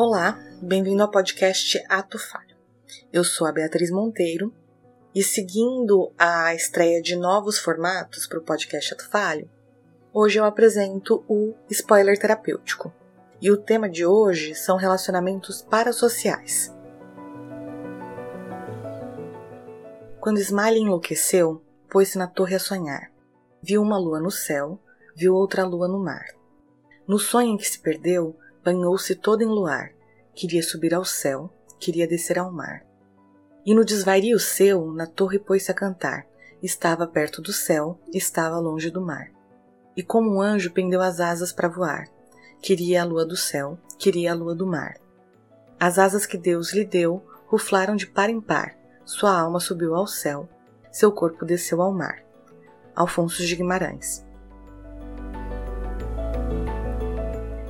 Olá, bem-vindo ao podcast Ato Falho. Eu sou a Beatriz Monteiro e seguindo a estreia de novos formatos para o podcast Ato Falho, hoje eu apresento o Spoiler Terapêutico. E o tema de hoje são relacionamentos parasociais. Quando Smiley enlouqueceu, pôs-se na torre a sonhar. Viu uma lua no céu, viu outra lua no mar. No sonho em que se perdeu, banhou-se todo em luar. Queria subir ao céu, queria descer ao mar. E no desvario seu, na torre pôs-se a cantar. Estava perto do céu, estava longe do mar. E como um anjo pendeu as asas para voar. Queria a lua do céu, queria a lua do mar. As asas que Deus lhe deu ruflaram de par em par. Sua alma subiu ao céu, seu corpo desceu ao mar. Alfonso de Guimarães.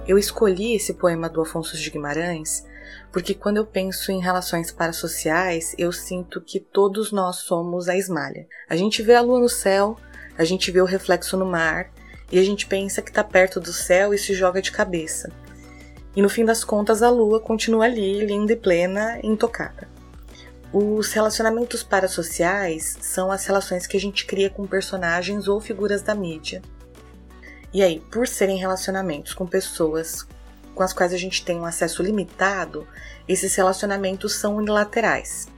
Eu escolhi esse poema do Afonso de Guimarães porque quando eu penso em relações parasociais, eu sinto que todos nós somos a esmalha. A gente vê a lua no céu, a gente vê o reflexo no mar e a gente pensa que está perto do céu e se joga de cabeça. E no fim das contas, a lua continua ali, linda e plena, intocada. Os relacionamentos parasociais são as relações que a gente cria com personagens ou figuras da mídia e aí, por serem relacionamentos com pessoas com as quais a gente tem um acesso limitado, esses relacionamentos são unilaterais.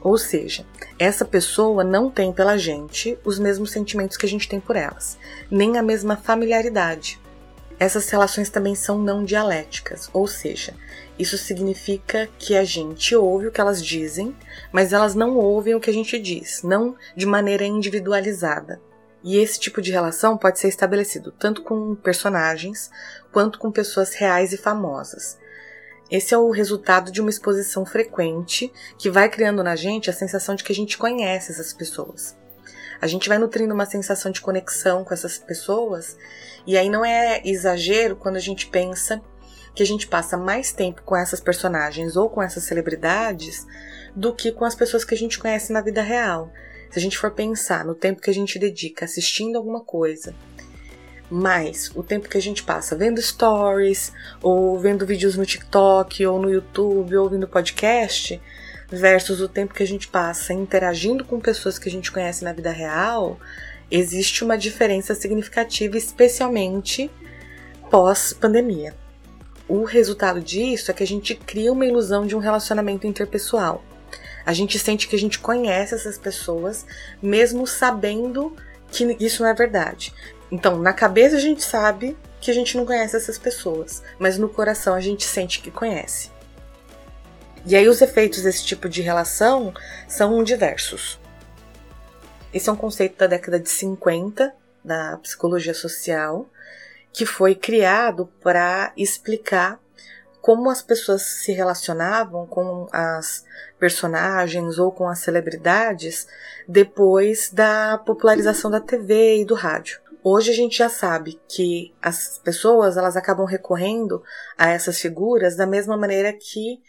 Ou seja, essa pessoa não tem pela gente os mesmos sentimentos que a gente tem por elas, nem a mesma familiaridade. Essas relações também são não dialéticas, ou seja, isso significa que a gente ouve o que elas dizem, mas elas não ouvem o que a gente diz, não de maneira individualizada. E esse tipo de relação pode ser estabelecido tanto com personagens quanto com pessoas reais e famosas. Esse é o resultado de uma exposição frequente que vai criando na gente a sensação de que a gente conhece essas pessoas. A gente vai nutrindo uma sensação de conexão com essas pessoas, e aí não é exagero quando a gente pensa que a gente passa mais tempo com essas personagens ou com essas celebridades do que com as pessoas que a gente conhece na vida real. Se a gente for pensar no tempo que a gente dedica assistindo alguma coisa, mais o tempo que a gente passa vendo stories, ou vendo vídeos no TikTok, ou no YouTube, ou ouvindo podcast, versus o tempo que a gente passa interagindo com pessoas que a gente conhece na vida real, existe uma diferença significativa, especialmente pós-pandemia. O resultado disso é que a gente cria uma ilusão de um relacionamento interpessoal. A gente sente que a gente conhece essas pessoas, mesmo sabendo que isso não é verdade. Então, na cabeça a gente sabe que a gente não conhece essas pessoas, mas no coração a gente sente que conhece. E aí os efeitos desse tipo de relação são diversos. Esse é um conceito da década de 50 da psicologia social, que foi criado para explicar como as pessoas se relacionavam com as personagens ou com as celebridades depois da popularização da TV e do rádio. Hoje a gente já sabe que as pessoas elas acabam recorrendo a essas figuras da mesma maneira que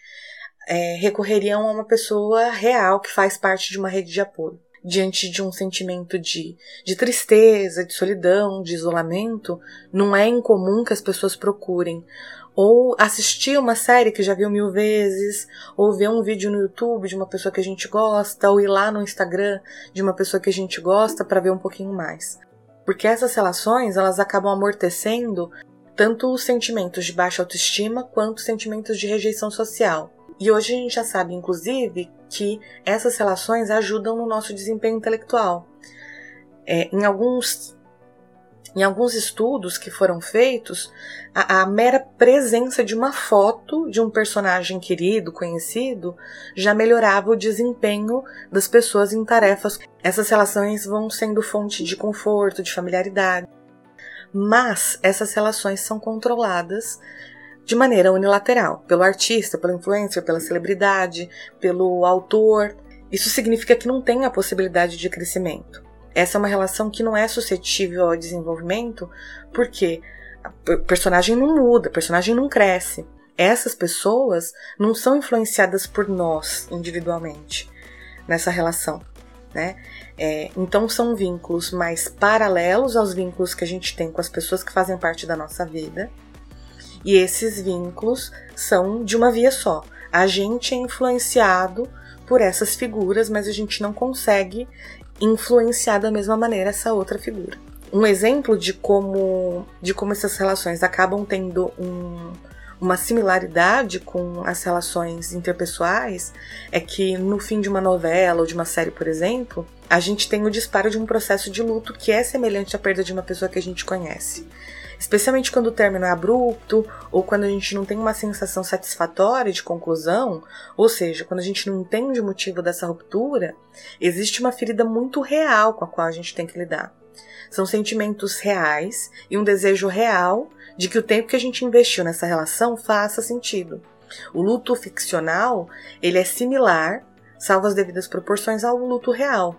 é, recorreriam a uma pessoa real que faz parte de uma rede de apoio. Diante de um sentimento de, de tristeza, de solidão, de isolamento, não é incomum que as pessoas procurem ou assistir uma série que já viu mil vezes, ou ver um vídeo no YouTube de uma pessoa que a gente gosta, ou ir lá no Instagram de uma pessoa que a gente gosta para ver um pouquinho mais. Porque essas relações, elas acabam amortecendo tanto os sentimentos de baixa autoestima quanto os sentimentos de rejeição social. E hoje a gente já sabe, inclusive, que essas relações ajudam no nosso desempenho intelectual. É, em alguns em alguns estudos que foram feitos, a, a, mera presença de uma foto de um personagem querido, conhecido, já melhorava o desempenho das pessoas em tarefas. Essas relações vão sendo fonte de conforto, de familiaridade. Mas essas relações são controladas de maneira unilateral pelo artista, pelo influencer, pela celebridade, pelo autor. Isso significa que não tem a possibilidade de crescimento. Essa é uma relação que não é suscetível ao desenvolvimento, porque o personagem não muda, o personagem não cresce. Essas pessoas não são influenciadas por nós individualmente nessa relação, né? É, então são vínculos mais paralelos aos vínculos que a gente tem com as pessoas que fazem parte da nossa vida E esses vínculos são de uma via só. A gente é influenciado por essas figuras, mas a gente não consegue influenciar da mesma maneira essa outra figura. Um exemplo de como, de como essas relações acabam tendo um, uma similaridade com as relações interpessoais é que no fim de uma novela ou de uma série, por exemplo, a gente tem o disparo de um processo de luto que é semelhante à perda de uma pessoa que a gente conhece. Especialmente quando o término é abrupto ou quando a gente não tem uma sensação satisfatória de conclusão, ou seja, quando a gente não entende o motivo dessa ruptura, existe uma ferida muito real com a qual a gente tem que lidar. São sentimentos reais e um desejo real de que o tempo que a gente investiu nessa relação faça sentido. O luto ficcional, ele é similar, salvo as devidas proporções, ao luto real.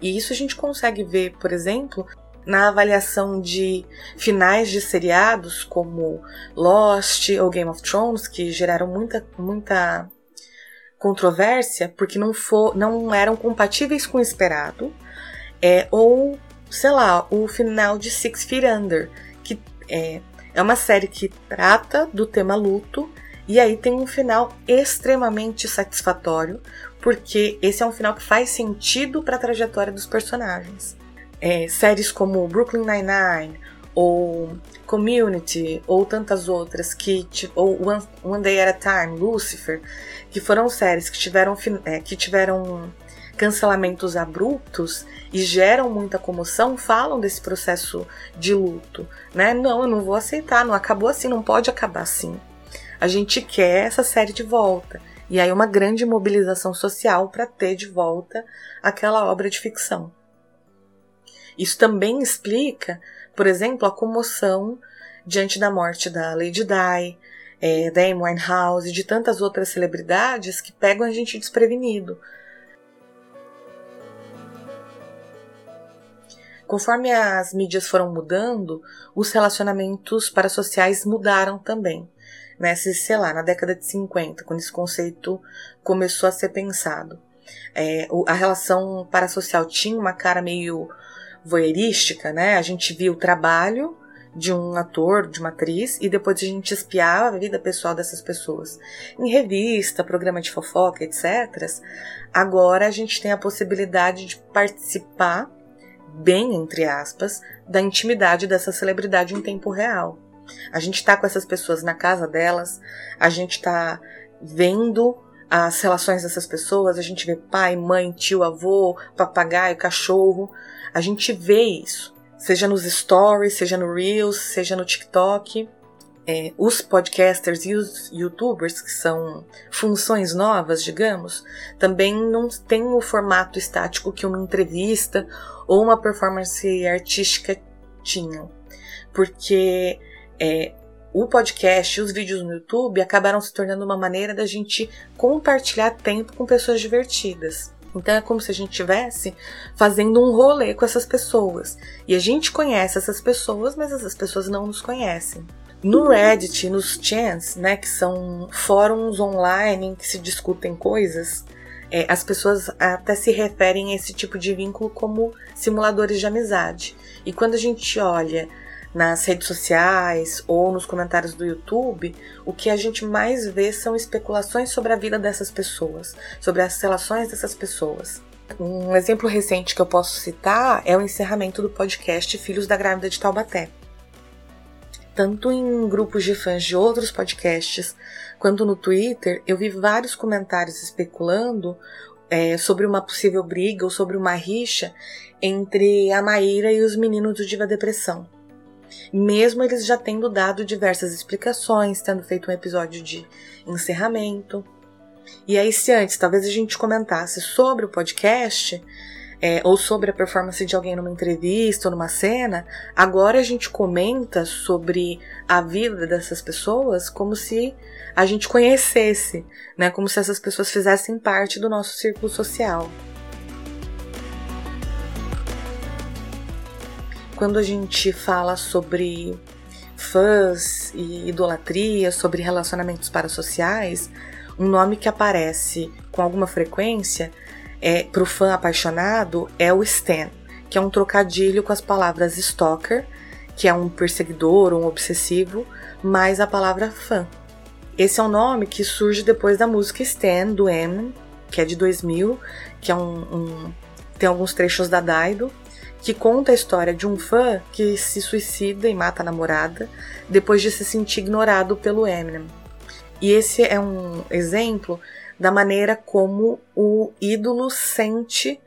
E isso a gente consegue ver, por exemplo, na avaliação de finais de seriados como Lost ou Game of Thrones, que geraram muita, muita controvérsia porque não, for, não eram compatíveis com o esperado, é, ou sei lá, o final de Six Feet Under, que é, é uma série que trata do tema luto e aí tem um final extremamente satisfatório, porque esse é um final que faz sentido para a trajetória dos personagens. É, séries como Brooklyn Nine-Nine ou Community ou tantas outras que ou One, One Day at a Time, Lucifer, que foram séries que tiveram é, que tiveram cancelamentos abruptos e geram muita comoção, falam desse processo de luto, né? Não, eu não vou aceitar, não acabou assim, não pode acabar assim. A gente quer essa série de volta. E aí uma grande mobilização social para ter de volta aquela obra de ficção. Isso também explica, por exemplo, a comoção diante da morte da Lady Di, é, da Amy Winehouse e de tantas outras celebridades que pegam a gente desprevenido. Conforme as mídias foram mudando, os relacionamentos parasociais mudaram também. Né? sei lá, na década de 50, quando esse conceito começou a ser pensado. É, a relação parasocial tinha uma cara meio voyeurística, né? A gente via o trabalho de um ator, de uma atriz, e depois a gente espiava a vida pessoal dessas pessoas. Em revista, programa de fofoca, etc. Agora a gente tem a possibilidade de participar bem, entre aspas, da intimidade dessa celebridade em tempo real. A gente está com essas pessoas na casa delas, a gente está vendo as relações dessas pessoas, a gente vê pai, mãe, tio, avô, papagaio, cachorro, a gente vê isso, seja nos stories, seja no Reels, seja no TikTok é, os podcasters e os youtubers, que são funções novas, digamos, também não têm o formato estático que uma entrevista ou uma performance artística tinham. Porque é, o podcast e os vídeos no YouTube acabaram se tornando uma maneira da gente compartilhar tempo com pessoas divertidas. Então é como se a gente estivesse fazendo um rolê com essas pessoas. E a gente conhece essas pessoas, mas essas pessoas não nos conhecem. No Reddit, nos chants, né, que são fóruns online em que se discutem coisas, é, as pessoas até se referem a esse tipo de vínculo como simuladores de amizade. E quando a gente olha nas redes sociais ou nos comentários do YouTube, o que a gente mais vê são especulações sobre a vida dessas pessoas, sobre as relações dessas pessoas. Um exemplo recente que eu posso citar é o encerramento do podcast Filhos da Grávida de Taubaté tanto em grupos de fãs de outros podcasts quanto no Twitter, eu vi vários comentários especulando é, sobre uma possível briga ou sobre uma rixa entre a Maíra e os meninos do Diva Depressão. Mesmo eles já tendo dado diversas explicações, tendo feito um episódio de encerramento. E aí, se antes talvez a gente comentasse sobre o podcast, é, ou sobre a performance de alguém numa entrevista ou numa cena, agora a gente comenta sobre a vida dessas pessoas como se a gente conhecesse, né? Como se essas pessoas fizessem parte do nosso círculo social. Quando a gente fala sobre fãs e idolatria, sobre relacionamentos parasociais, um nome que aparece com alguma frequência é, para o fã apaixonado é o Stan, que é um trocadilho com as palavras stalker que é um perseguidor, um obsessivo, mais a palavra fã. Esse é um nome que surge depois da música Stan, do Eminem, que é de 2000, que é um, um tem alguns trechos da Daido, que conta a história de um fã que se suicida e mata a namorada depois de se sentir ignorado pelo Eminem. E esse é um exemplo da maneira como o ídolo sente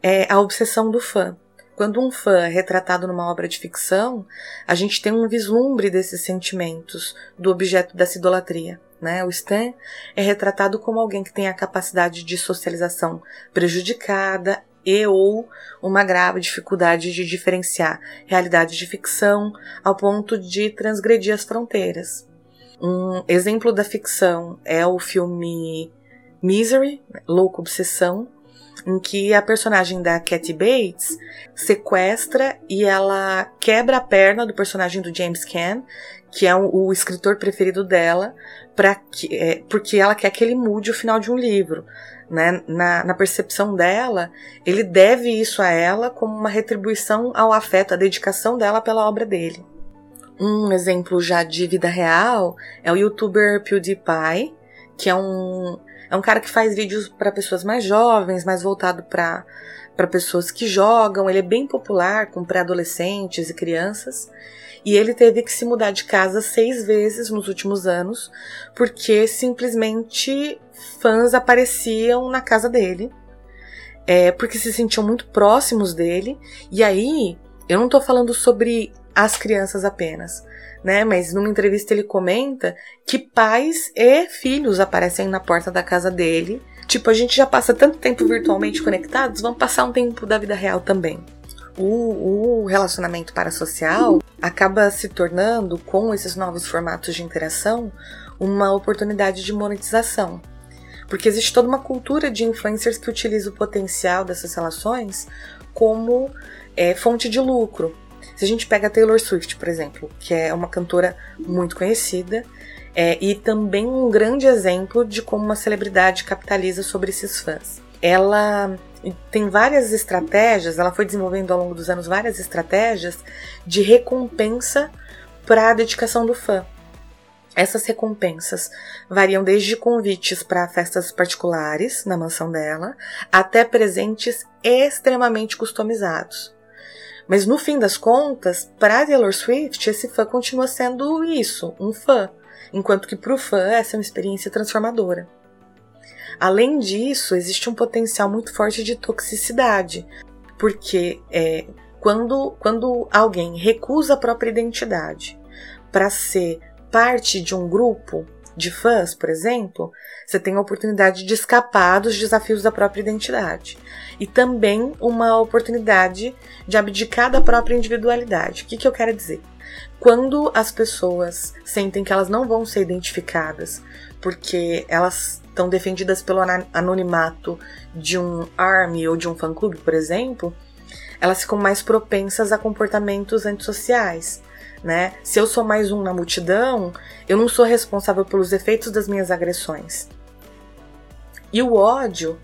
é, a obsessão do fã. Quando um fã é retratado numa obra de ficção, a gente tem um vislumbre desses sentimentos do objeto dessa idolatria. Né? O Stan é retratado como alguém que tem a capacidade de socialização prejudicada e ou uma grave dificuldade de diferenciar realidade de ficção ao ponto de transgredir as fronteiras. Um exemplo da ficção é o filme Misery, Louco Obsessão, em que a personagem da Kathy Bates sequestra e ela quebra a perna do personagem do James Caan, que é o, escritor preferido dela, que, é, porque ela quer que ele mude o final de um livro. Né? Na, na percepção dela, ele deve isso a ela como uma retribuição ao afeto, à dedicação dela pela obra dele. Um exemplo já de vida real é o youtuber PewDiePie, que é um, é um cara que faz vídeos para pessoas mais jovens, mais voltado para para pessoas que jogam. Ele é bem popular com pré-adolescentes e crianças. E ele teve que se mudar de casa seis vezes nos últimos anos, porque simplesmente fãs apareciam na casa dele, é, porque se sentiam muito próximos dele. E aí, eu não tô falando sobre as crianças apenas, né? Mas numa entrevista ele comenta que pais e filhos aparecem na porta da casa dele. Tipo, a gente já passa tanto tempo virtualmente conectados, vamos passar um tempo da vida real também. O, o relacionamento parasocial acaba se tornando, com esses novos formatos de interação, uma oportunidade de monetização. Porque existe toda uma cultura de influencers que utiliza o potencial dessas relações como é, fonte de lucro. Se a gente pega a Taylor Swift, por exemplo, que é uma cantora muito conhecida é, e também um grande exemplo de como uma celebridade capitaliza sobre esses fãs. Ela tem várias estratégias, ela foi desenvolvendo ao longo dos anos várias estratégias de recompensa para a dedicação do fã. Essas recompensas variam desde convites para festas particulares na mansão dela até presentes extremamente customizados. Mas no fim das contas, para Taylor Swift, esse fã continua sendo isso, um fã, enquanto que para o fã essa é uma experiência transformadora. Além disso, existe um potencial muito forte de toxicidade, porque é, quando, quando alguém recusa a própria identidade para ser parte de um grupo de fãs, por exemplo, você tem a oportunidade de escapar dos desafios da própria identidade e também uma oportunidade de abdicar da própria individualidade. O que, que eu quero dizer? Quando as pessoas sentem que elas não vão ser identificadas porque elas estão defendidas pelo anonimato de um army ou de um fã-clube, por exemplo, elas ficam mais propensas a comportamentos antissociais. Né? Se eu sou mais um na multidão, eu não sou responsável pelos efeitos das minhas agressões. E o ódio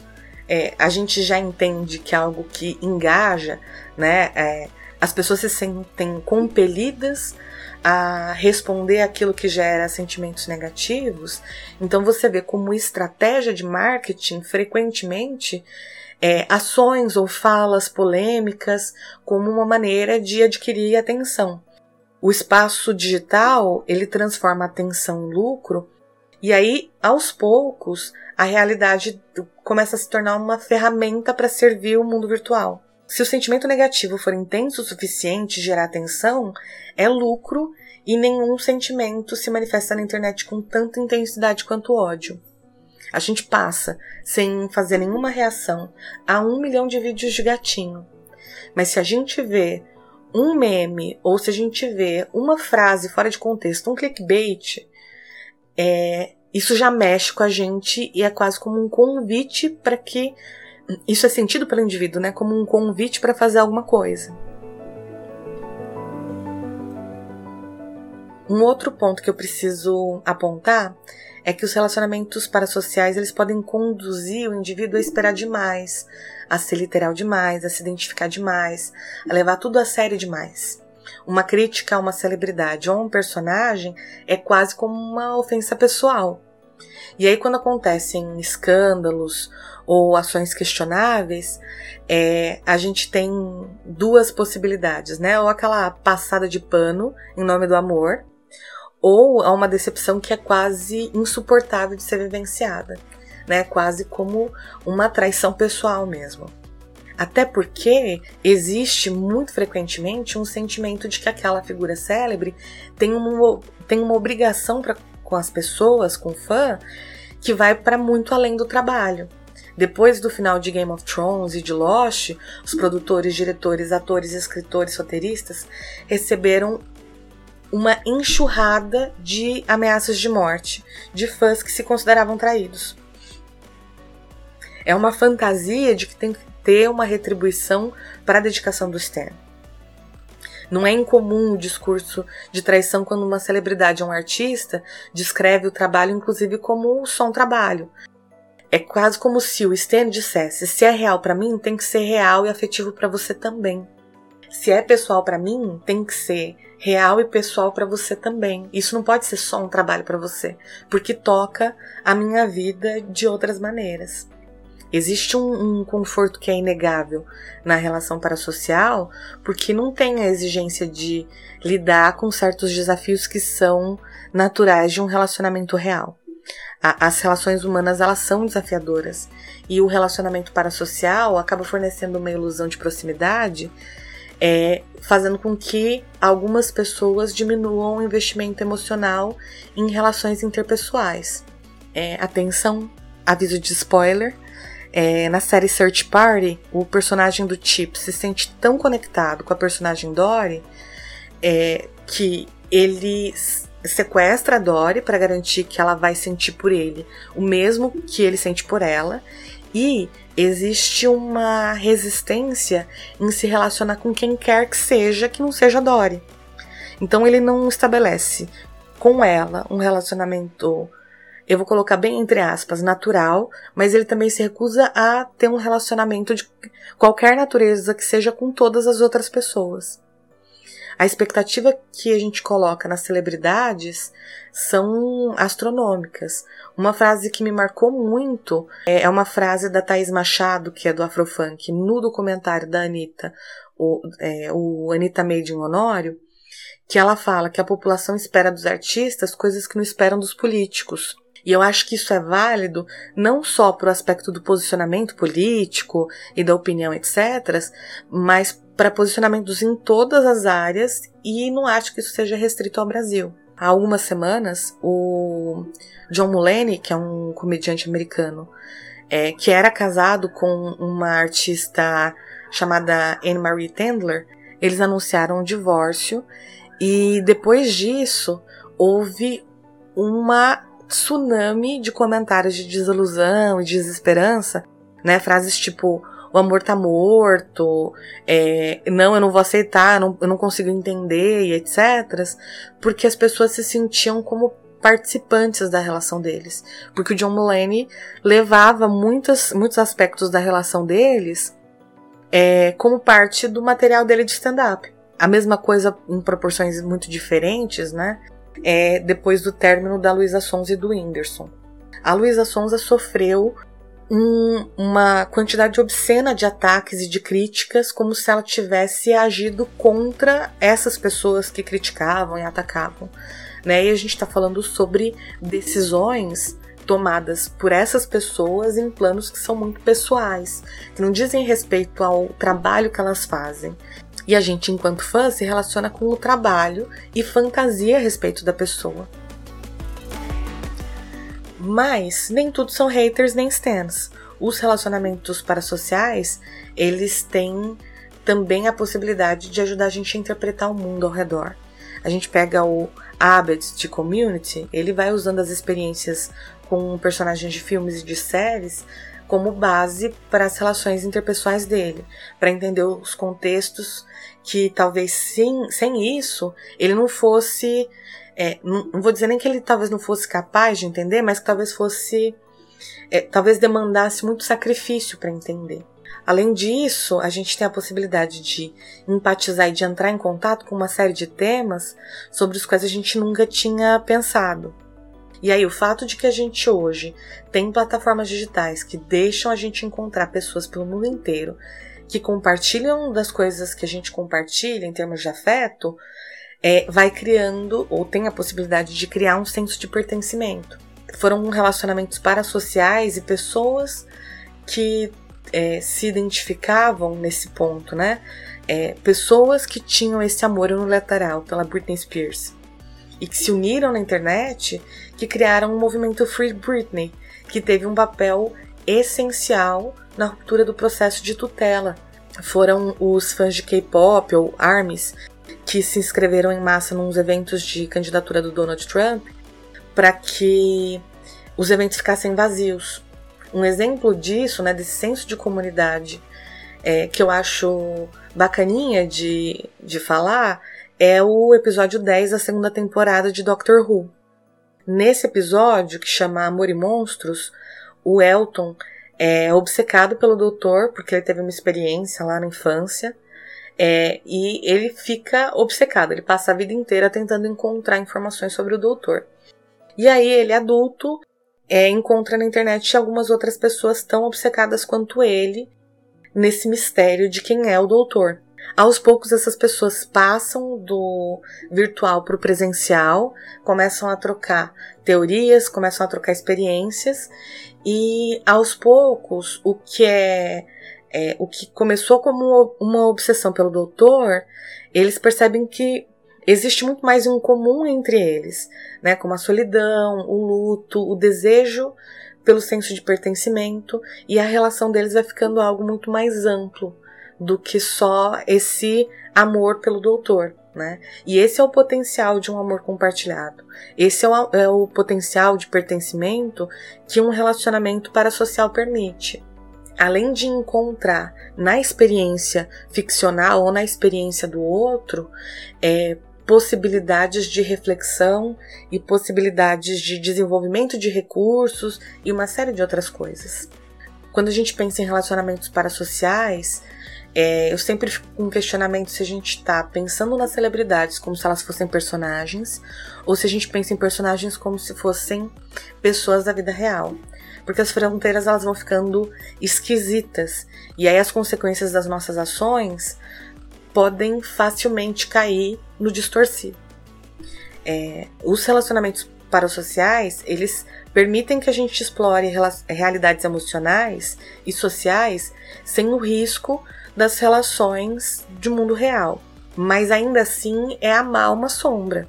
é, a gente já entende que é algo que engaja, né? É, as pessoas se sentem compelidas a responder aquilo que gera sentimentos negativos. Então você vê como estratégia de marketing frequentemente é, ações ou falas polêmicas como uma maneira de adquirir atenção. O espaço digital ele transforma atenção em lucro e aí aos poucos a realidade começa a se tornar uma ferramenta para servir o mundo virtual. Se o sentimento negativo for intenso o suficiente gerar tensão, é lucro e nenhum sentimento se manifesta na internet com tanta intensidade quanto ódio. A gente passa, sem fazer nenhuma reação, a um milhão de vídeos de gatinho. Mas se a gente vê um meme ou se a gente vê uma frase fora de contexto, um clickbait, é, isso já mexe com a gente e é quase como um convite para que isso é sentido pelo indivíduo, né? Como um convite para fazer alguma coisa. Um outro ponto que eu preciso apontar é que os relacionamentos parasociais eles podem conduzir o indivíduo a esperar demais, a ser literal demais, a se identificar demais, a levar tudo a sério demais. uma crítica a uma celebridade ou a um personagem é quase como uma ofensa pessoal. E aí, quando acontecem escândalos ou ações questionáveis, é, a gente tem duas possibilidades, né? Ou aquela passada de pano em nome do amor, ou a uma decepção que é quase insuportável de ser vivenciada, né? Quase como uma traição pessoal mesmo. Até porque existe muito frequentemente um sentimento de que aquela figura célebre tem uma, tem uma obrigação pra, com as pessoas, com o fã, que vai para muito além do trabalho. Depois do final de Game of Thrones e de Lost, os produtores, diretores, atores, escritores, roteiristas receberam uma enxurrada de ameaças de morte de fãs que se consideravam traídos. É uma fantasia de que tem que ter uma retribuição para a dedicação do Stan. Não é incomum o discurso de traição quando uma celebridade ou um artista descreve o trabalho, inclusive, como só um trabalho. É quase como se o Stan dissesse: se é real para mim, tem que ser real e afetivo para você também. Se é pessoal para mim, tem que ser real e pessoal para você também. Isso não pode ser só um trabalho para você, porque toca a minha vida de outras maneiras. Existe um, um, conforto que é inegável na relação parasocial, porque não tem a exigência de lidar com certos desafios que são naturais de um relacionamento real. A, as relações humanas elas são desafiadoras e o relacionamento parasocial acaba fornecendo uma ilusão de proximidade, é, fazendo com que algumas pessoas diminuam o investimento emocional em relações interpessoais. É, atenção, aviso de spoiler é, na série Search Party, o personagem do Chip se sente tão conectado com a personagem Dory é, que ele sequestra a Dory para garantir que ela vai sentir por ele o mesmo que ele sente por ela. E existe uma resistência em se relacionar com quem quer que seja que não seja Dory. Então ele não estabelece com ela um relacionamento eu vou colocar bem entre aspas, natural, mas ele também se recusa a ter um relacionamento de qualquer natureza que seja com todas as outras pessoas. A expectativa que a gente coloca nas celebridades são astronômicas. Uma frase que me marcou muito é uma frase da Thaís Machado, que é do Afrofunk, no documentário da Anitta, o, é, o Anitta Made in Honório, que ela fala que a população espera dos artistas coisas que não esperam dos políticos. E eu acho que isso é válido não só para o aspecto do posicionamento político e da opinião, etc., mas para posicionamentos em todas as áreas e não acho que isso seja restrito ao Brasil. Há algumas semanas, o John Mulaney, que é um comediante americano, é, que era casado com uma artista chamada Anne Marie Tendler, eles anunciaram o um divórcio e depois disso houve uma tsunami de comentários de desilusão e desesperança, né? Frases tipo o amor tá morto, é, não, eu não vou aceitar, não, eu não consigo entender e etc. Porque as pessoas se sentiam como participantes da relação deles. Porque o John Mulaney levava muitos, muitos aspectos da relação deles é, como parte do material dele de stand-up. A mesma coisa em proporções muito diferentes, né? é, depois do término da Luísa Sonza e do Whindersson. A Luísa Sonza sofreu um, uma quantidade obscena de ataques e de críticas, como se ela tivesse agido contra essas pessoas que criticavam e atacavam. Né? E a gente está falando sobre decisões tomadas por essas pessoas em planos que são muito pessoais, que não dizem respeito ao trabalho que elas fazem, e a gente, enquanto fã, se relaciona com o trabalho e fantasia a respeito da pessoa. Mas nem tudo são haters nem stands. Os relacionamentos parasociais, eles têm também a possibilidade de ajudar a gente a interpretar o mundo ao redor. A gente pega o Abed de Community, ele vai usando as experiências com personagens de filmes e de séries como base para as relações interpessoais dele, para entender os contextos que talvez sem, sem isso ele não fosse. É, não, não, vou dizer nem que ele talvez não fosse capaz de entender, mas que talvez fosse. É, talvez demandasse muito sacrifício para entender. Além disso, a gente tem a possibilidade de empatizar e de entrar em contato com uma série de temas sobre os quais a gente nunca tinha pensado. E aí, o fato de que a gente hoje tem plataformas digitais que deixam a gente encontrar pessoas pelo mundo inteiro que compartilham das coisas que a gente compartilha em termos de afeto, é, vai criando, ou tem a possibilidade de criar um senso de pertencimento. Foram relacionamentos parasociais e pessoas que é, se identificavam nesse ponto, né? É, pessoas que tinham esse amor unilateral pela Britney Spears e que se uniram na internet, que criaram um movimento Free Britney, que teve um papel essencial na ruptura do processo de tutela. Foram os fãs de K-pop ou ARMYs que se inscreveram em massa nos eventos de candidatura do Donald Trump para que os eventos ficassem vazios. Um exemplo disso, né, desse senso de comunidade é, que eu acho bacaninha de, de falar, é o episódio 10 da segunda temporada de Doctor Who. Nesse episódio, que chama Amor e Monstros, o Elton é obcecado pelo doutor, porque ele teve uma experiência lá na infância, é, e ele fica obcecado, ele passa a vida inteira tentando encontrar informações sobre o doutor. E aí ele, adulto, é, encontra na internet algumas outras pessoas tão obcecadas quanto ele nesse mistério de quem é o doutor. Aos poucos, essas pessoas passam do virtual para o presencial, começam a trocar teorias, começam a trocar experiências, e aos poucos, o que é, é o que começou como uma obsessão pelo doutor, eles percebem que existe muito mais em comum entre eles, né? Como a solidão, o luto, o desejo pelo senso de pertencimento, e a relação deles vai ficando algo muito mais amplo do que só esse amor pelo doutor. Né? E esse é o potencial de um amor compartilhado. Esse é o, é o potencial de pertencimento que um relacionamento parasocial permite. Além de encontrar na experiência ficcional ou na experiência do outro é, possibilidades de reflexão e possibilidades de desenvolvimento de recursos e uma série de outras coisas. Quando a gente pensa em relacionamentos parasociais, é, eu sempre fico com um questionamento se a gente está pensando nas celebridades como se elas fossem personagens, ou se a gente pensa em personagens como se fossem pessoas da vida real. Porque as fronteiras elas vão ficando esquisitas, e aí as consequências das nossas ações podem facilmente cair no distorcido. É, os relacionamentos parasociais, eles permitem que a gente explore realidades emocionais e sociais sem o risco das relações de mundo real. Mas ainda assim é amar uma sombra.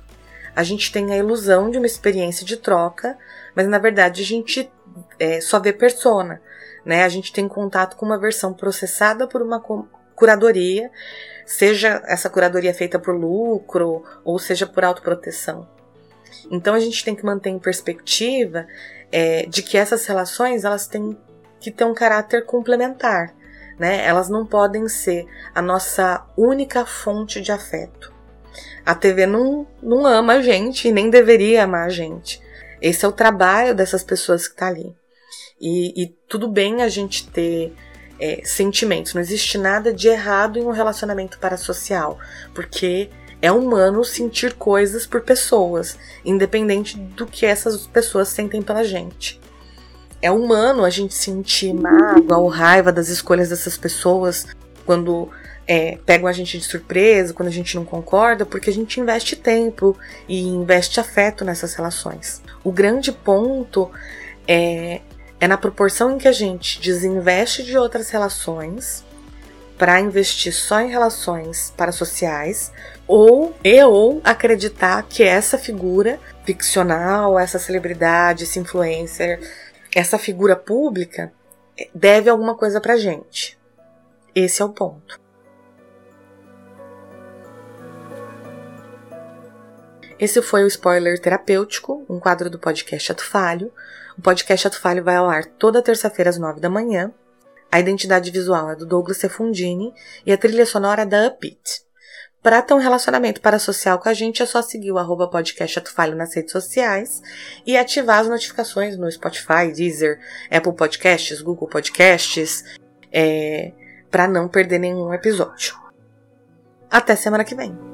A gente tem a ilusão de uma experiência de troca, mas na verdade a gente é, só vê persona. Né? A gente tem contato com uma versão processada por uma curadoria, seja essa curadoria feita por lucro ou seja por autoproteção. Então a gente tem que manter em perspectiva é, de que essas relações elas têm que ter um caráter complementar né? Elas não podem ser a nossa única fonte de afeto. A TV não, não ama a gente e nem deveria amar a gente. Esse é o trabalho dessas pessoas que tá ali. E, e tudo bem a gente ter é, sentimentos. Não existe nada de errado em um relacionamento parasocial, porque é humano sentir coisas por pessoas, independente do que essas pessoas sentem pela gente é humano a gente sentir mágoa ou raiva das escolhas dessas pessoas quando é, pegam a gente de surpresa, quando a gente não concorda, porque a gente investe tempo e investe afeto nessas relações. O grande ponto é, é na proporção em que a gente desinveste de outras relações para investir só em relações parasociais ou e ou acreditar que essa figura ficcional, essa celebridade, esse influencer essa figura pública deve alguma coisa pra gente. Esse é o ponto. Esse foi o Spoiler Terapêutico, um quadro do podcast Ato Falho. O podcast Ato Falho vai ao ar toda terça-feira às nove da manhã. A identidade visual é do Douglas Cefundini e a trilha sonora é da Upit. Para ter um relacionamento parasocial com a gente, é só seguir o arroba podcast Atufalho nas redes sociais e ativar as notificações no Spotify, Deezer, Apple Podcasts, Google Podcasts é, para não perder nenhum episódio. Até semana que vem.